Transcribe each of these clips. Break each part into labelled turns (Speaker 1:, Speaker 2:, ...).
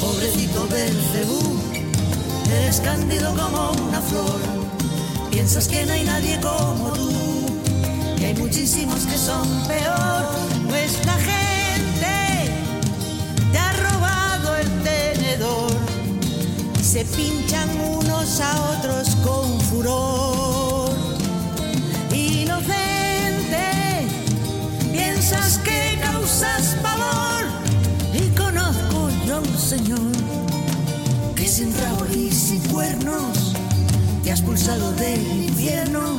Speaker 1: Pobrecito Belcebú, eres cándido como una flor. Piensas que no hay nadie como tú y hay muchísimos que son peor. Nuestra gente te ha robado el tenedor se pinchan unos a otros con furor. Señor que sin rabo y cuernos te has pulsado del infierno,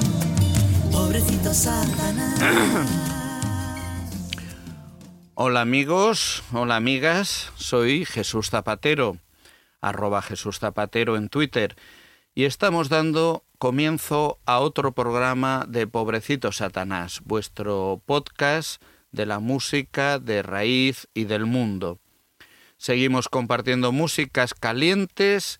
Speaker 1: pobrecito Satanás.
Speaker 2: Hola amigos, hola amigas, soy Jesús Zapatero, arroba Jesús Zapatero en Twitter, y estamos dando comienzo a otro programa de Pobrecito Satanás, vuestro podcast de la música de raíz y del mundo. Seguimos compartiendo músicas calientes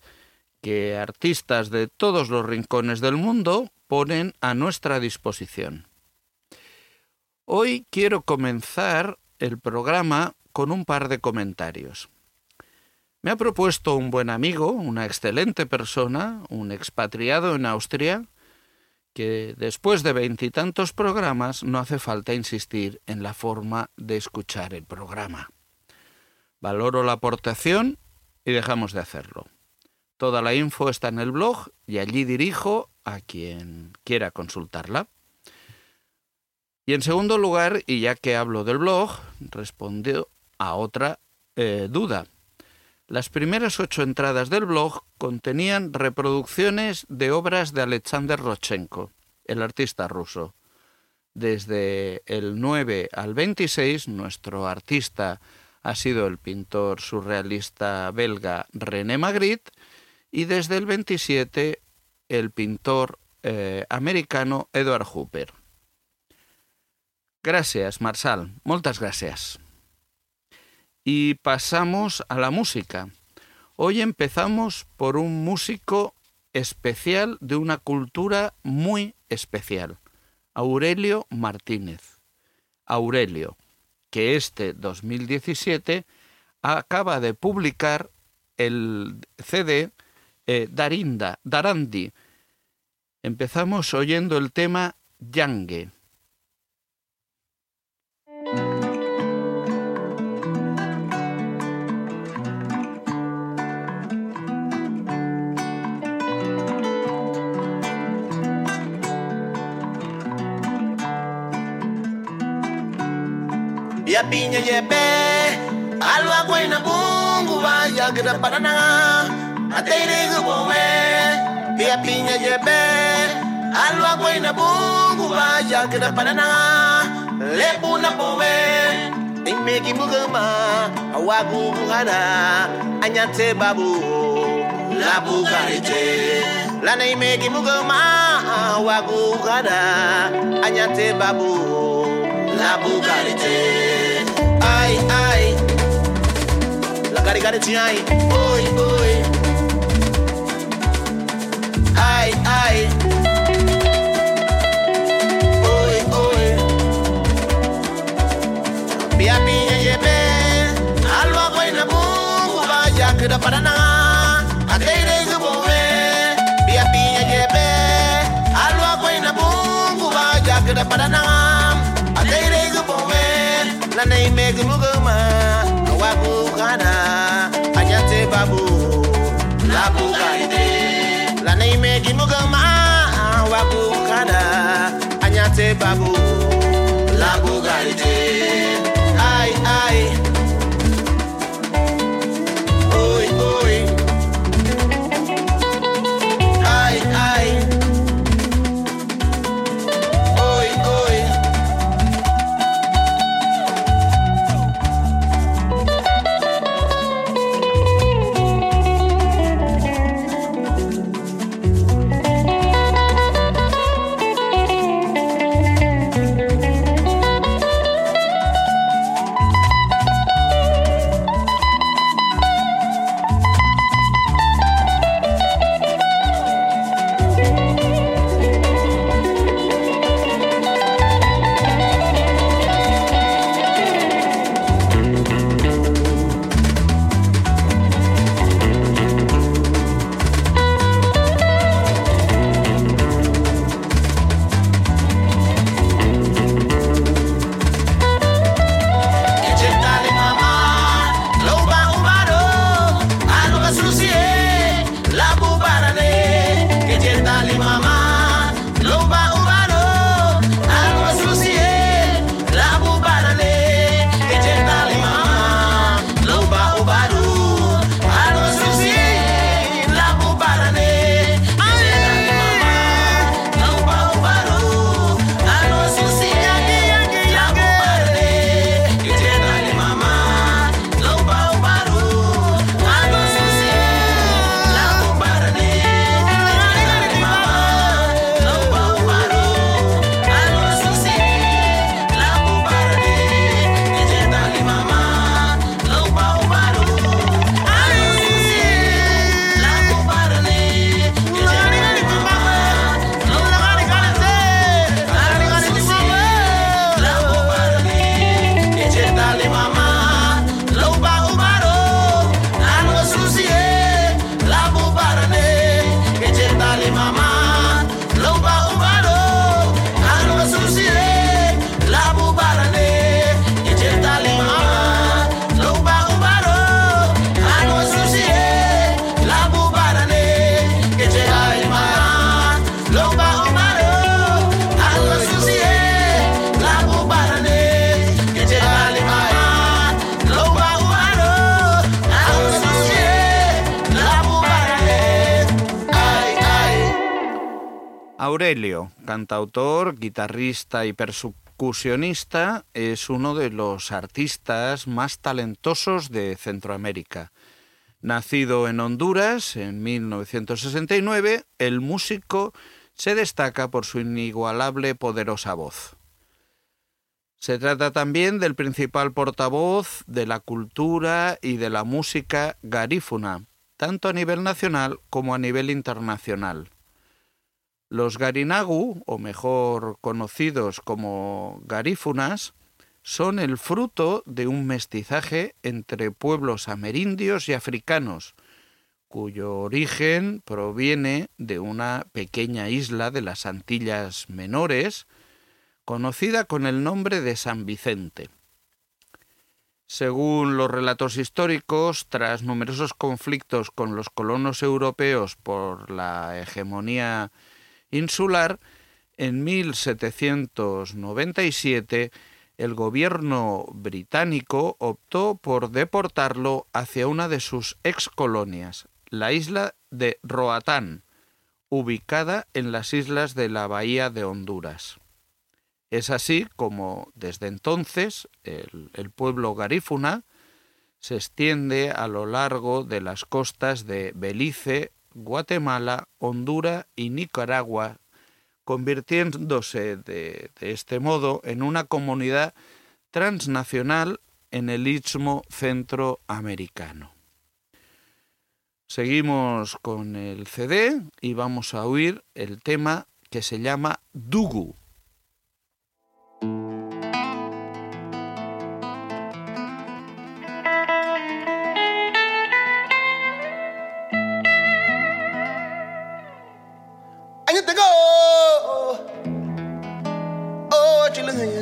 Speaker 2: que artistas de todos los rincones del mundo ponen a nuestra disposición. Hoy quiero comenzar el programa con un par de comentarios. Me ha propuesto un buen amigo, una excelente persona, un expatriado en Austria, que después de veintitantos programas no hace falta insistir en la forma de escuchar el programa. Valoro la aportación y dejamos de hacerlo. Toda la info está en el blog y allí dirijo a quien quiera consultarla. Y en segundo lugar, y ya que hablo del blog, respondió a otra eh, duda. Las primeras ocho entradas del blog contenían reproducciones de obras de Alexander Rodchenko, el artista ruso. Desde el 9 al 26, nuestro artista ha sido el pintor surrealista belga René Magritte y desde el 27 el pintor eh, americano Edward Hooper. Gracias, Marsal. Moltes gracias. Y pasamos a la música. Hoy empezamos por un músico especial de una cultura muy especial, Aurelio Martínez. Aurelio, que este 2017 acaba de publicar el CD eh, Darinda, Darandi. Empezamos oyendo el tema Yangue.
Speaker 3: Ya piña yepe alwa buena bungu vaya gra parana atere gubowe ya piña yepe alwa buena bungu vaya gra parana lepuna powe imeki mugama awagu ngana anyate babu. La bukarite lana imeki mugama awagu ngana anyate babu. La bukarite ay, ay. La caricare ay, uy, uy. Ay, ay. Uy, uy. Pia ye be. alwa kwa inabu, vaya, kira para nada. na name make mugoma awaku kana ajate babu la bugaide la name make mugoma awaku kana ajate babu la bugaide
Speaker 2: cantautor, guitarrista y percusionista, es uno de los artistas más talentosos de Centroamérica. Nacido en Honduras en 1969, el músico se destaca por su inigualable poderosa voz. Se trata también del principal portavoz de la cultura y de la música garífuna, tanto a nivel nacional como a nivel internacional. Los garinagu, o mejor conocidos como garífunas, son el fruto de un mestizaje entre pueblos amerindios y africanos, cuyo origen proviene de una pequeña isla de las Antillas Menores, conocida con el nombre de San Vicente. Según los relatos históricos, tras numerosos conflictos con los colonos europeos por la hegemonía insular, en 1797 el gobierno británico optó por deportarlo hacia una de sus ex colonias, la isla de Roatán, ubicada en las islas de la Bahía de Honduras. Es así como desde entonces el, el, pueblo garífuna se extiende a lo largo de las costas de Belice, Guatemala, Honduras y Nicaragua, convirtiéndose de, este modo en una comunidad transnacional en el istmo centroamericano. Seguimos con el CD y vamos a oír el tema que se llama Dugu.
Speaker 3: to go. Oh, what you looking?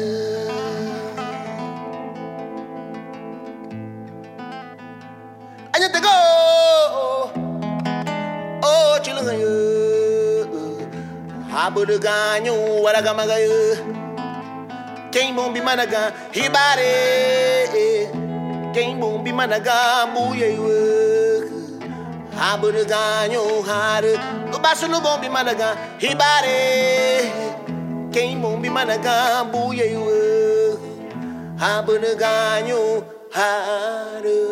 Speaker 3: I need to go. Oh, what you looking at? Habudu ganyu waragamagayu. Quem bombe managa ribare. Quem bombe managa muyeyu. Habudu ganyu haru baixo no bombe managã, ribare. Quem bombe
Speaker 2: managã, buia eu. Abanagã, haru.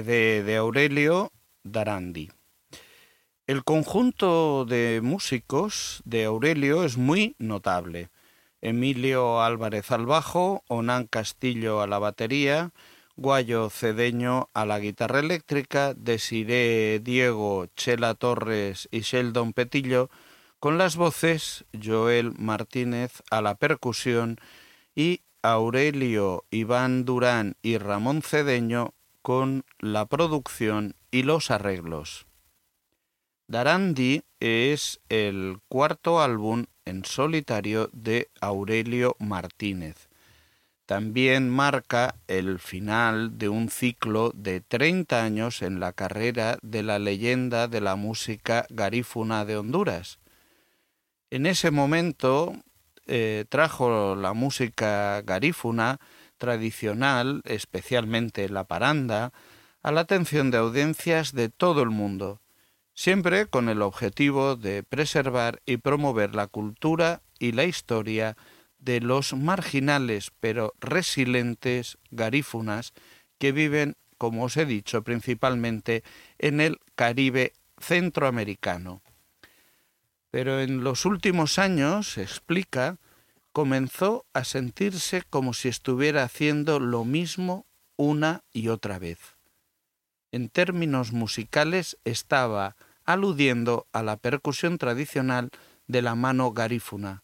Speaker 2: De Aurelio, Darandi. El conjunto de músicos de Aurelio es muy notable. Emilio Álvarez al bajo, Onan Castillo a la batería, Guayo Cedeño a la guitarra eléctrica, Desiré Diego, Chela Torres y Sheldon Petillo, con las voces Joel Martínez a la percusión y Aurelio Iván Durán y Ramón Cedeño con la producción y los arreglos. Darandi es el cuarto álbum en solitario de Aurelio Martínez. También marca el final de un ciclo de 30 años en la carrera de la leyenda de la música garífuna de Honduras. En ese momento eh, trajo la música garífuna tradicional, especialmente la paranda, a la atención de audiencias de todo el mundo, siempre con el objetivo de preservar y promover la cultura y la historia de los marginales pero resilientes garífunas que viven, como os he dicho, principalmente en el Caribe centroamericano. Pero en los últimos años, explica, comenzó a sentirse como si estuviera haciendo lo mismo una y otra vez. En términos musicales estaba aludiendo a la percusión tradicional de la mano garífuna.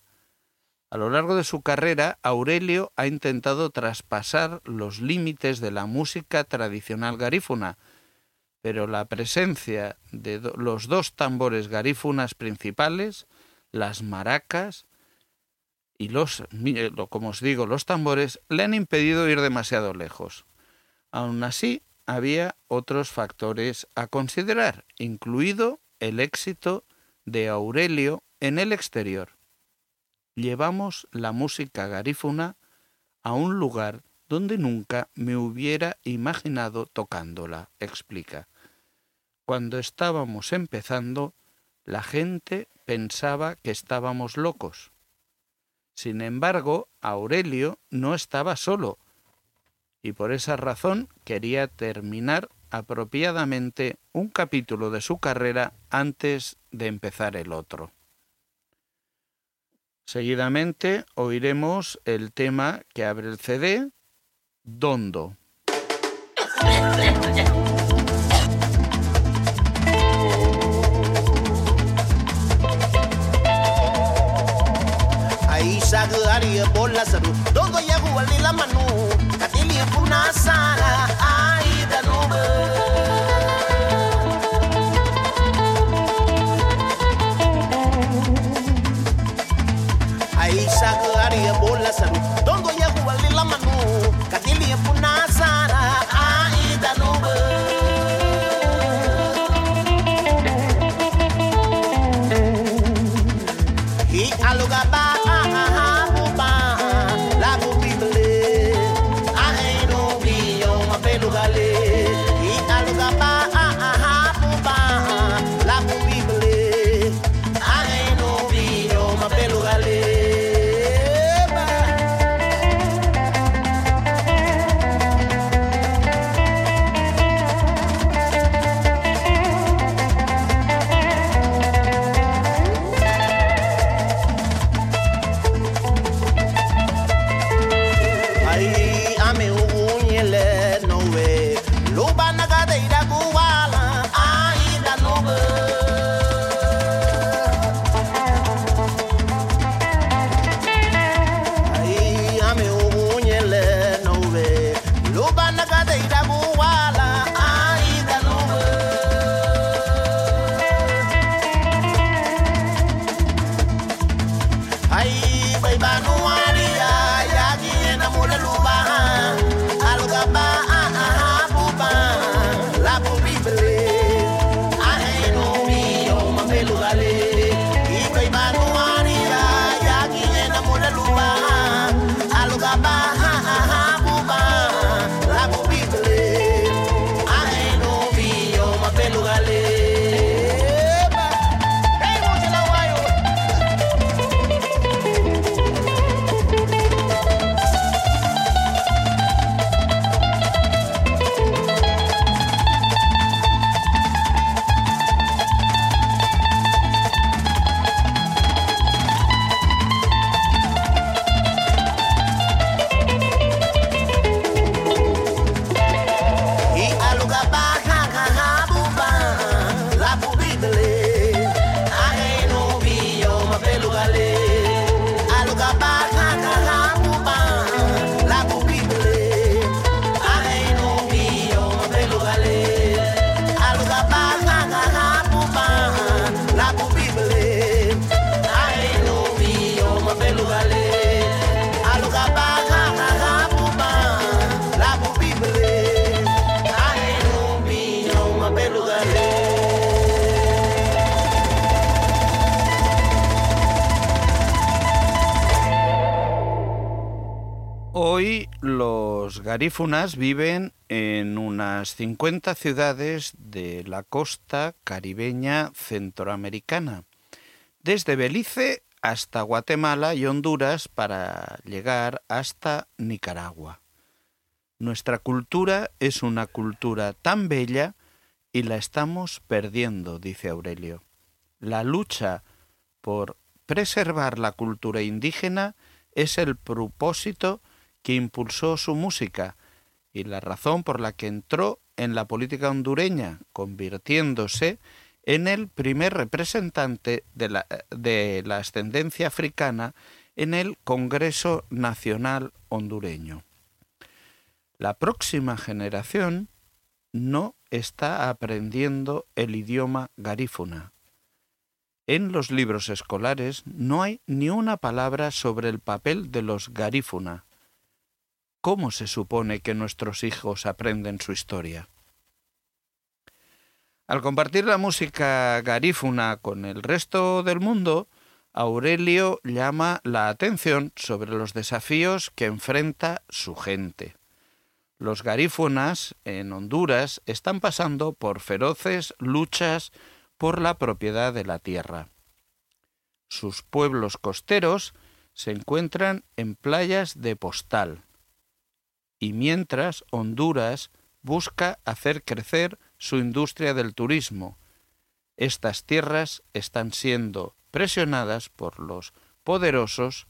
Speaker 2: A lo largo de su carrera, Aurelio ha intentado traspasar los límites de la música tradicional garífuna, pero la presencia de los dos tambores garífunas principales, las maracas y los, como os digo, los tambores, le han impedido ir demasiado lejos. Aún así, había otros factores a considerar, incluido el éxito de Aurelio en el exterior. Llevamos la música garífuna a un lugar donde nunca me hubiera imaginado tocándola, explica. Cuando estábamos empezando, la gente pensaba que estábamos locos. Sin embargo, Aurelio no estaba solo, y por esa razón quería terminar apropiadamente un capítulo de su carrera antes de empezar el otro. Seguidamente oiremos el tema que abre el CD, Dondo.
Speaker 3: Shagari bola saru Dogo yagu alila manu. Katili kuna sala. Aida
Speaker 2: nubu garífunas viven en unas 50 ciudades de la costa caribeña centroamericana, desde Belice hasta Guatemala y Honduras para llegar hasta Nicaragua. Nuestra cultura es una cultura tan bella y la estamos perdiendo, dice Aurelio. La lucha por preservar la cultura indígena es el propósito que impulsó su música y la razón por la que entró en la política hondureña, convirtiéndose en el primer representante de la, de la ascendencia africana en el Congreso Nacional hondureño. La próxima generación no está aprendiendo el idioma garífuna. En los libros escolares no hay ni una palabra sobre el papel de los garífuna. ¿Cómo se supone que nuestros hijos aprenden su historia? Al compartir la música garífuna con el resto del mundo, Aurelio llama la atención sobre los desafíos que enfrenta su gente. Los garífunas en Honduras están pasando por feroces luchas por la propiedad de la tierra. Sus pueblos costeros se encuentran en playas de postal, y mientras Honduras busca hacer crecer su industria del turismo. Estas tierras están siendo presionadas por los poderosos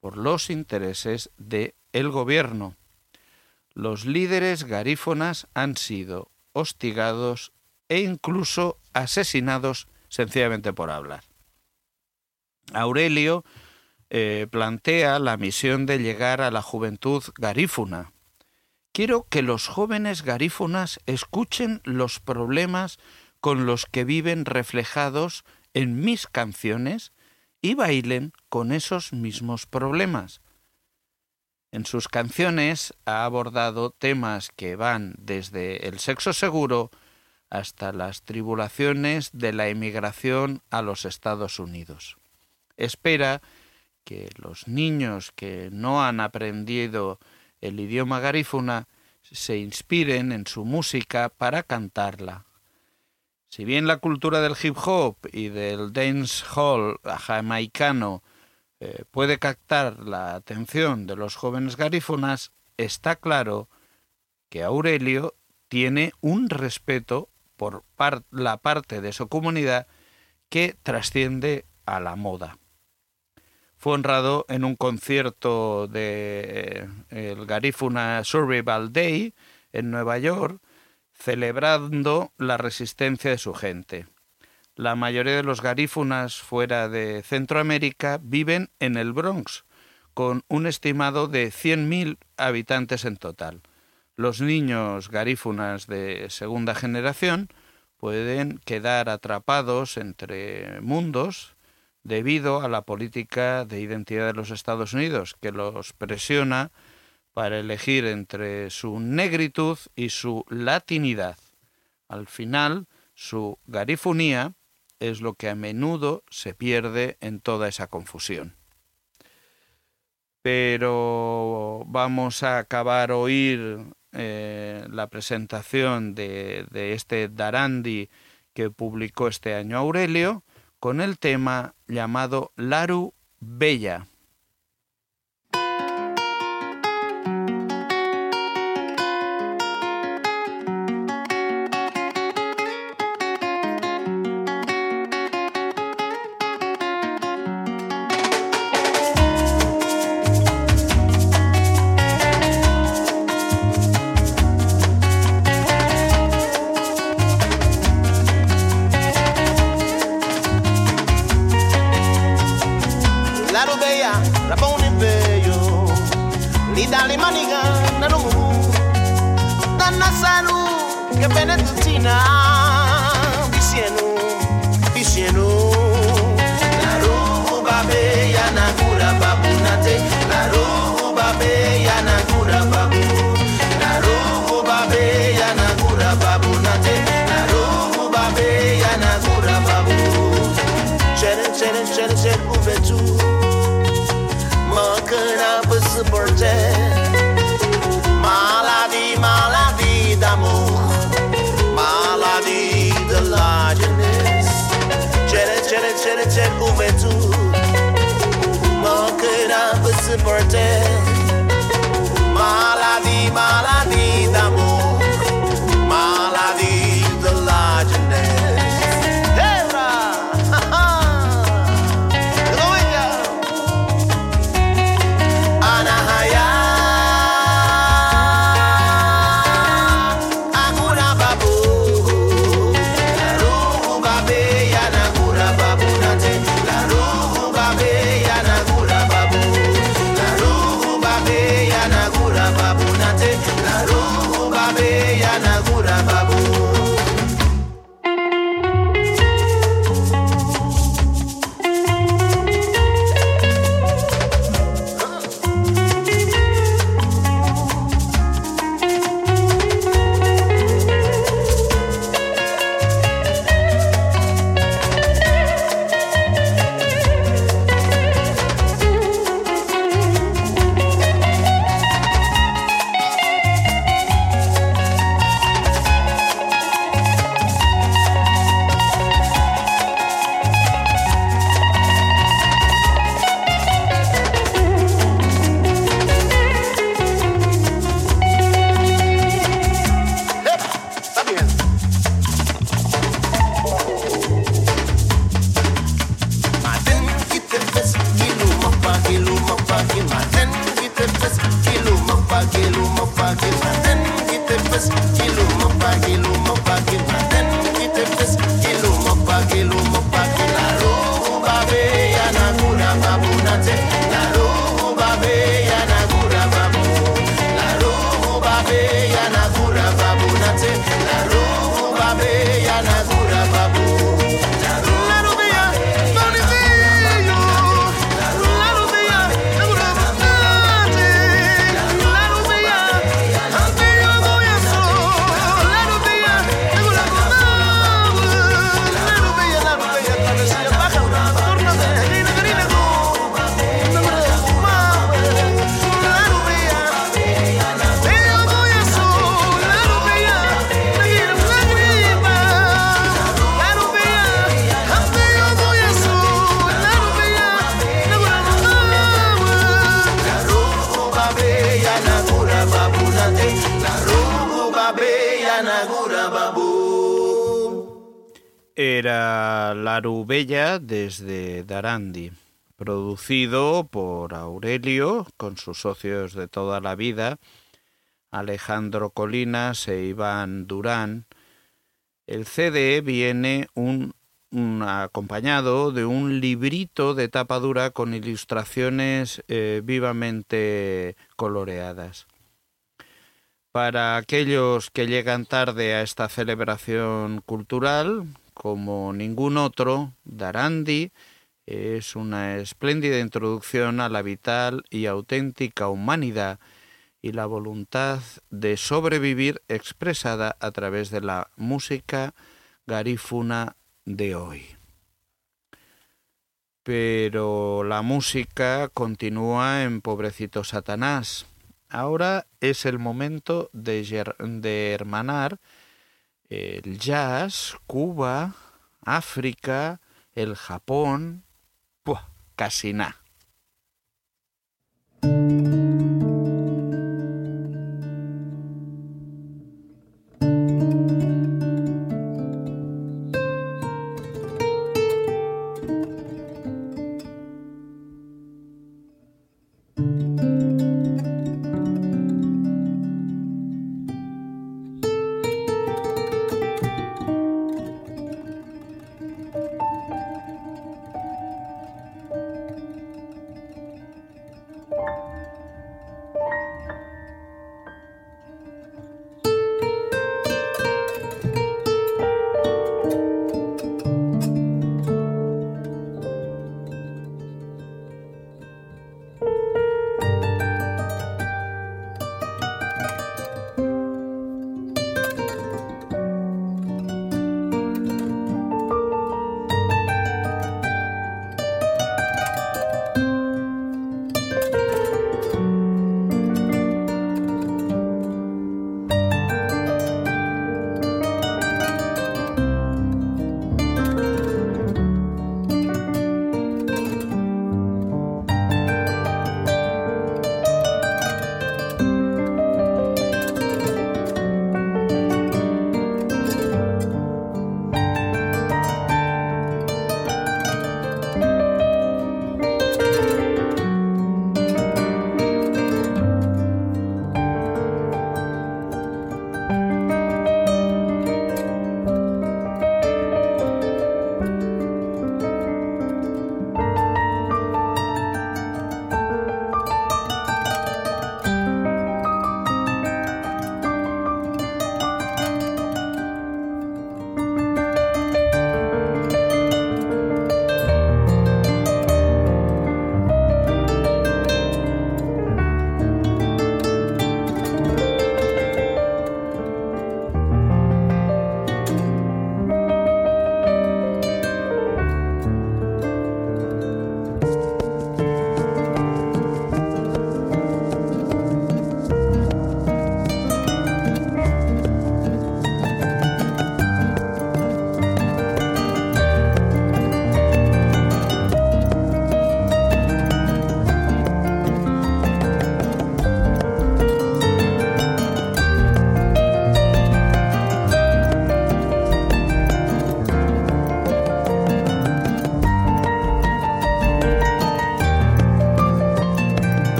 Speaker 2: por los intereses de el gobierno. Los líderes garífonas han sido hostigados e incluso asesinados sencillamente por hablar. Aurelio eh, plantea la misión de llegar a la juventud garífuna. Quiero que los jóvenes garífunas escuchen los problemas con los que viven reflejados en mis canciones y bailen con esos mismos problemas. En sus canciones ha abordado temas que van desde el sexo seguro hasta las tribulaciones de la emigración a los Estados Unidos. Espera que los niños que no han aprendido el idioma garífuna se inspiren en su música para cantarla. Si bien la cultura del hip hop y del dance hall jamaicano eh, puede captar la atención de los jóvenes garífunas, está claro que Aurelio tiene un respeto por la parte de su comunidad que trasciende a la moda fue honrado en un concierto de eh, el Garifuna Survival Day en Nueva York, celebrando la resistencia de su gente. La mayoría de los garífunas fuera de Centroamérica viven en el Bronx, con un estimado de 100.000 habitantes en total. Los niños garífunas de segunda generación pueden quedar atrapados entre mundos debido a la política de identidad de los Estados Unidos, que los presiona para elegir entre su negritud y su latinidad. Al final, su garifunía es lo que a menudo se pierde en toda esa confusión. Pero vamos a acabar oír eh, la presentación de, de este Darandi que publicó este año Aurelio con el tema llamado Laru Bella. Era Larubella desde Darandi, producido por Aurelio con sus socios de toda la vida, Alejandro Colinas e Iván Durán. El CD viene acompañado de un librito de tapa dura con ilustraciones eh, vivamente coloreadas. Para aquellos que llegan tarde a esta celebración cultural, como ningún otro, Darandi es una espléndida introducción a la vital y auténtica humanidad y la voluntad de sobrevivir expresada a través de la música garífuna de hoy. Pero la música continúa en Pobrecito Satanás. Ahora es el momento de, de hermanar el jazz, Cuba, África, el Japón, casi nada.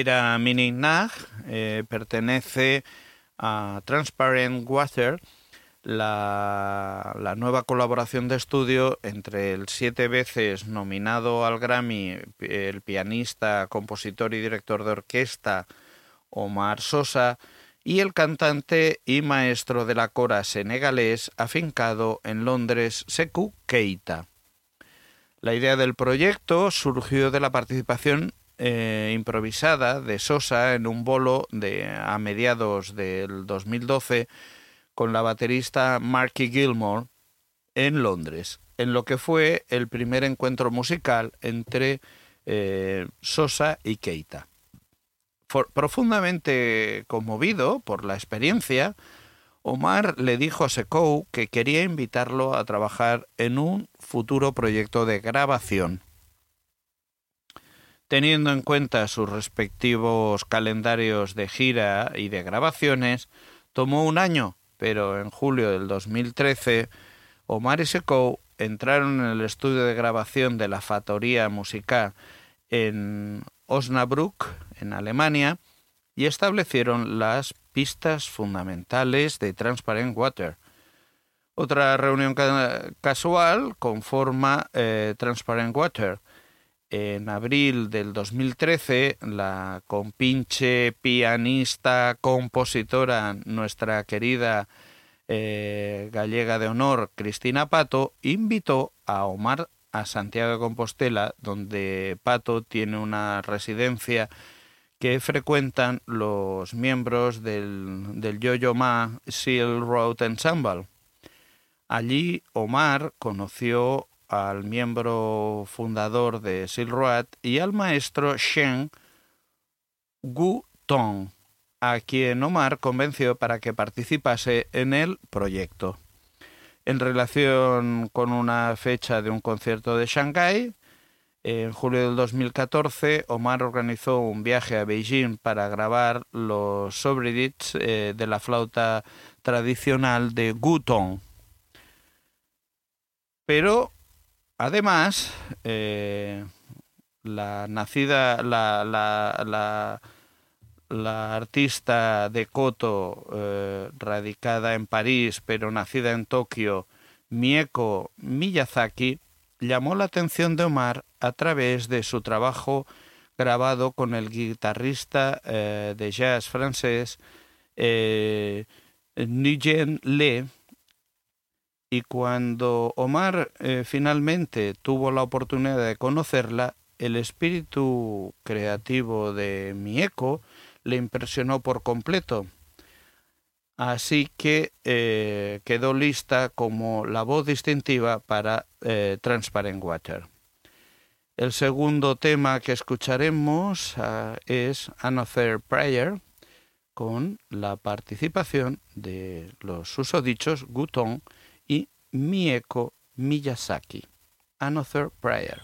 Speaker 2: Era Mini Nag, eh, pertenece a Transparent Water, la, la nueva colaboración de estudio entre el siete veces nominado al Grammy, el pianista, compositor y director de orquesta Omar Sosa, y el cantante y maestro de la cora senegalés afincado en Londres, Sekou Keita. La idea del proyecto surgió de la participación eh, improvisada de Sosa en un bolo de, a mediados del 2012 con la baterista Marky Gilmore en Londres, en lo que fue el primer encuentro musical entre eh, Sosa y Keita. Profundamente conmovido por la experiencia, Omar le dijo a Sekou que quería invitarlo a trabajar en un futuro proyecto de grabación. Teniendo en cuenta sus respectivos calendarios de gira y de grabaciones, tomó un año, pero en julio del 2013, Omar y Sekou entraron en el estudio de grabación de la Factoría Musical en Osnabrück, en Alemania, y establecieron las pistas fundamentales de Transparent Water. Otra reunión ca casual conforma eh, Transparent Water. En abril del 2013, la compinche pianista, compositora, nuestra querida eh, gallega de honor, Cristina Pato, invitó a Omar a Santiago de Compostela, donde Pato tiene una residencia que frecuentan los miembros del, del Yo-Yo Ma Seal Road Ensemble. Allí Omar conoció al miembro fundador de Seal Road y al maestro Shen Gu Tong, a quien Omar convenció para que participase en el proyecto. En relación con una fecha de un concierto de Shanghái, en julio del 2014, Omar organizó un viaje a Beijing para grabar los subreddits eh, de la flauta tradicional de Gutong. Pero, además, eh, la nacida, la, la, la, la, artista de Koto, eh, radicada en París, pero nacida en Tokio, Mieko Miyazaki, llamó la atención de Omar a través de su trabajo grabado con el guitarrista eh, de jazz francés eh, Le. Y cuando Omar eh, finalmente tuvo la oportunidad de conocerla, el espíritu creativo de Mieko le impresionó por completo. Así que eh, quedó lista como la voz distintiva para eh, Transparent Water. El segundo tema que escucharemos uh, es Another Prayer, con la participación de los susodichos Gutong y Mieko Miyazaki. Another Prayer.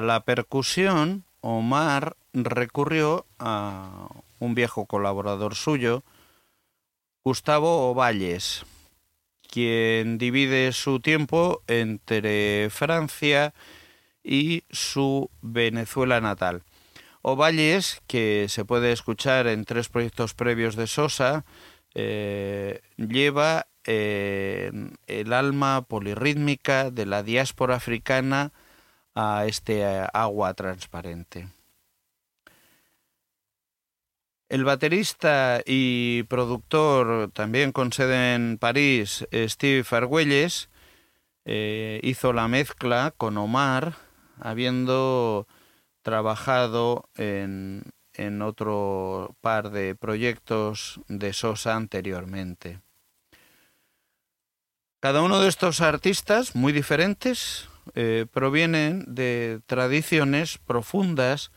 Speaker 2: La percusión, Omar recurrió a un viejo colaborador suyo, Gustavo Ovalles, quien divide su tiempo entre Francia y su Venezuela natal. Ovalles, que se puede escuchar en tres proyectos previos de Sosa, eh, lleva eh, el alma polirrítmica de la diáspora africana a este agua transparente. El baterista y productor, también con sede en París, Steve Argüelles, eh, hizo la mezcla con Omar, habiendo trabajado en, en otro par de proyectos de Sosa anteriormente. Cada uno de estos artistas, muy diferentes, eh, provienen de tradiciones profundas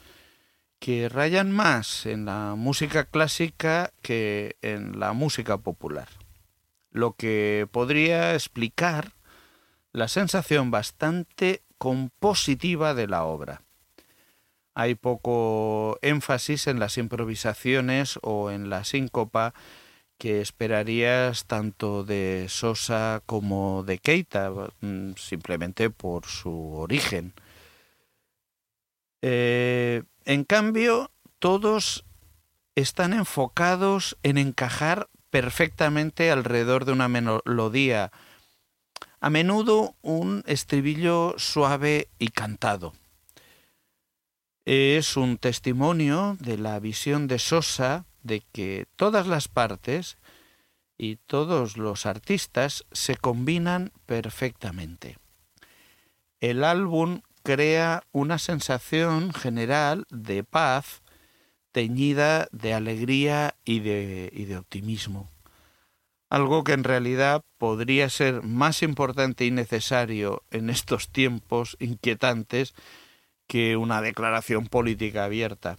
Speaker 2: que rayan más en la música clásica que en la música popular, lo que podría explicar la sensación bastante compositiva de la obra. Hay poco énfasis en las improvisaciones o en la síncopa que esperarías tanto de Sosa como de Keita, mm, simplemente por su origen. Eh, en cambio, todos están enfocados en encajar perfectamente alrededor de una melodía, a menudo un estribillo suave y cantado. Es un testimonio de la visión de Sosa de que todas las partes y todos los artistas se combinan perfectamente. El álbum crea una sensación general de paz teñida de alegría y de, y de optimismo. Algo que en realidad podría ser más importante y necesario en estos tiempos inquietantes que una declaración política abierta.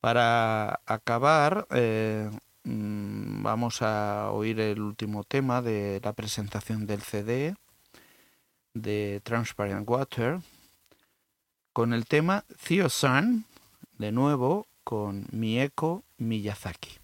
Speaker 2: Para acabar, eh, mm, vamos a oír el último tema de la presentación del CD de Transparent Water con el tema Theo Sun, de nuevo con Mieko Miyazaki.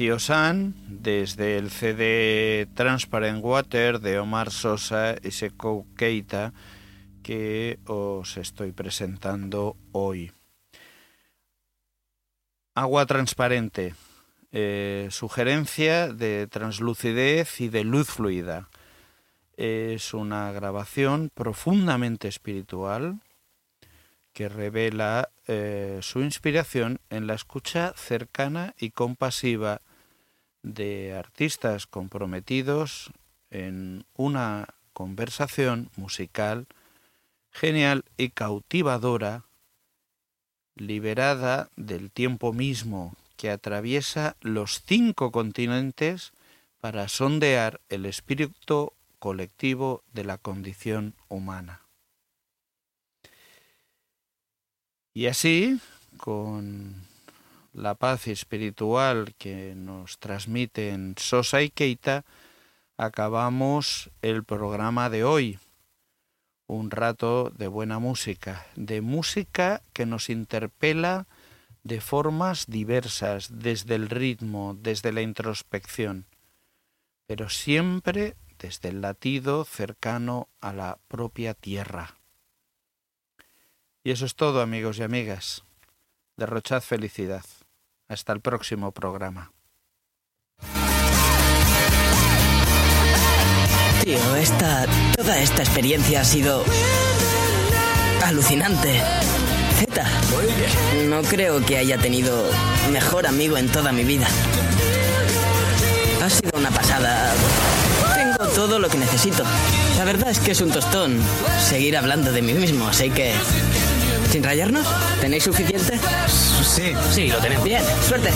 Speaker 2: Desde el CD Transparent Water de Omar Sosa y Sekou Keita que os estoy presentando hoy. Agua transparente, eh, sugerencia de translucidez y de luz fluida. Es una grabación profundamente espiritual que revela eh, su inspiración en la escucha cercana y compasiva de artistas comprometidos en una conversación musical genial y cautivadora, liberada del tiempo mismo que atraviesa los cinco continentes para sondear el espíritu colectivo de la condición humana. Y así, con la paz espiritual que nos transmiten Sosa y Keita, acabamos el programa de hoy. Un rato de buena música, de música que nos interpela de formas diversas, desde el ritmo, desde la introspección, pero siempre desde el latido cercano a la propia tierra. Y eso es todo, amigos y amigas. Derrochad felicidad. Hasta el próximo programa.
Speaker 4: Tío, esta. toda esta experiencia ha sido. alucinante. Z. No creo que haya tenido mejor amigo en toda mi vida. Ha sido una pasada. Tengo todo lo que necesito. La verdad es que es un tostón seguir hablando de mí mismo, así que. ¿Sin rayarnos? ¿Tenéis suficiente?
Speaker 5: Sí.
Speaker 4: Sí, lo tenéis. Bien, suerte.